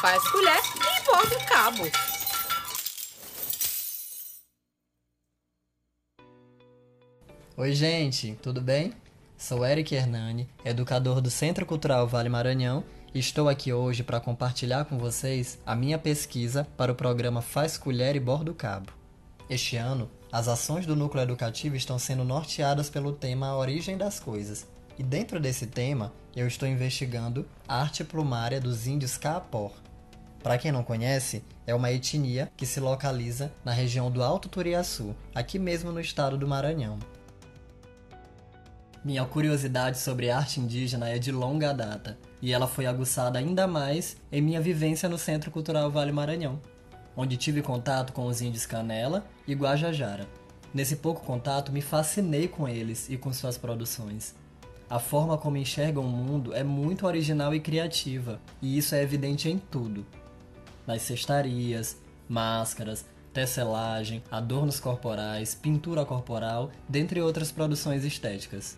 faz colher e borda o cabo. Oi, gente, tudo bem? Sou Eric Hernani, educador do Centro Cultural Vale Maranhão, e estou aqui hoje para compartilhar com vocês a minha pesquisa para o programa Faz Colher e Borda o Cabo. Este ano, as ações do núcleo educativo estão sendo norteadas pelo tema A Origem das Coisas, e dentro desse tema, eu estou investigando a arte plumária dos índios Kaapor. Para quem não conhece, é uma etnia que se localiza na região do Alto Turiaçu, aqui mesmo no estado do Maranhão. Minha curiosidade sobre arte indígena é de longa data, e ela foi aguçada ainda mais em minha vivência no Centro Cultural Vale Maranhão, onde tive contato com os índios Canela e Guajajara. Nesse pouco contato, me fascinei com eles e com suas produções. A forma como enxergam o mundo é muito original e criativa, e isso é evidente em tudo. Nas cestarias, máscaras, tecelagem, adornos corporais, pintura corporal, dentre outras produções estéticas.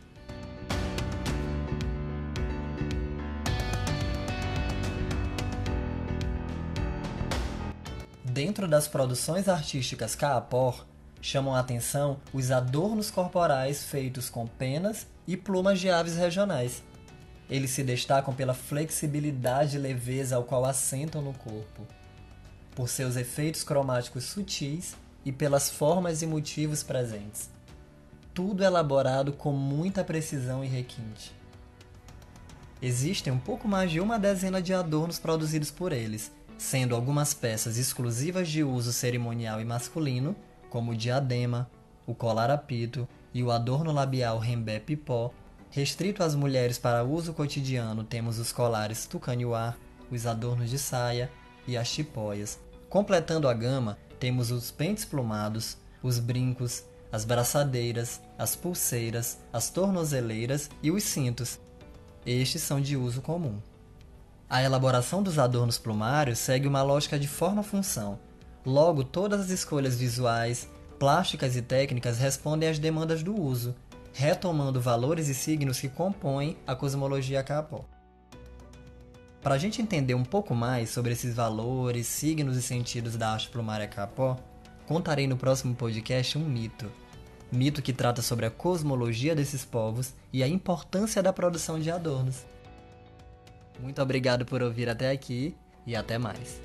Dentro das produções artísticas Kaapor, chamam a atenção os adornos corporais feitos com penas e plumas de aves regionais. Eles se destacam pela flexibilidade e leveza ao qual assentam no corpo, por seus efeitos cromáticos sutis e pelas formas e motivos presentes. Tudo elaborado com muita precisão e requinte. Existem um pouco mais de uma dezena de adornos produzidos por eles, sendo algumas peças exclusivas de uso cerimonial e masculino, como o diadema, o colar apito e o adorno labial rembé pipó. Restrito às mulheres para uso cotidiano, temos os colares tucaniuá, os adornos de saia e as chipóias. Completando a gama, temos os pentes plumados, os brincos, as braçadeiras, as pulseiras, as tornozeleiras e os cintos. Estes são de uso comum. A elaboração dos adornos plumários segue uma lógica de forma-função, Logo, todas as escolhas visuais, plásticas e técnicas respondem às demandas do uso, retomando valores e signos que compõem a cosmologia Kapó. Para a gente entender um pouco mais sobre esses valores, signos e sentidos da arte plumária Kapó, contarei no próximo podcast um mito. Mito que trata sobre a cosmologia desses povos e a importância da produção de adornos. Muito obrigado por ouvir até aqui e até mais.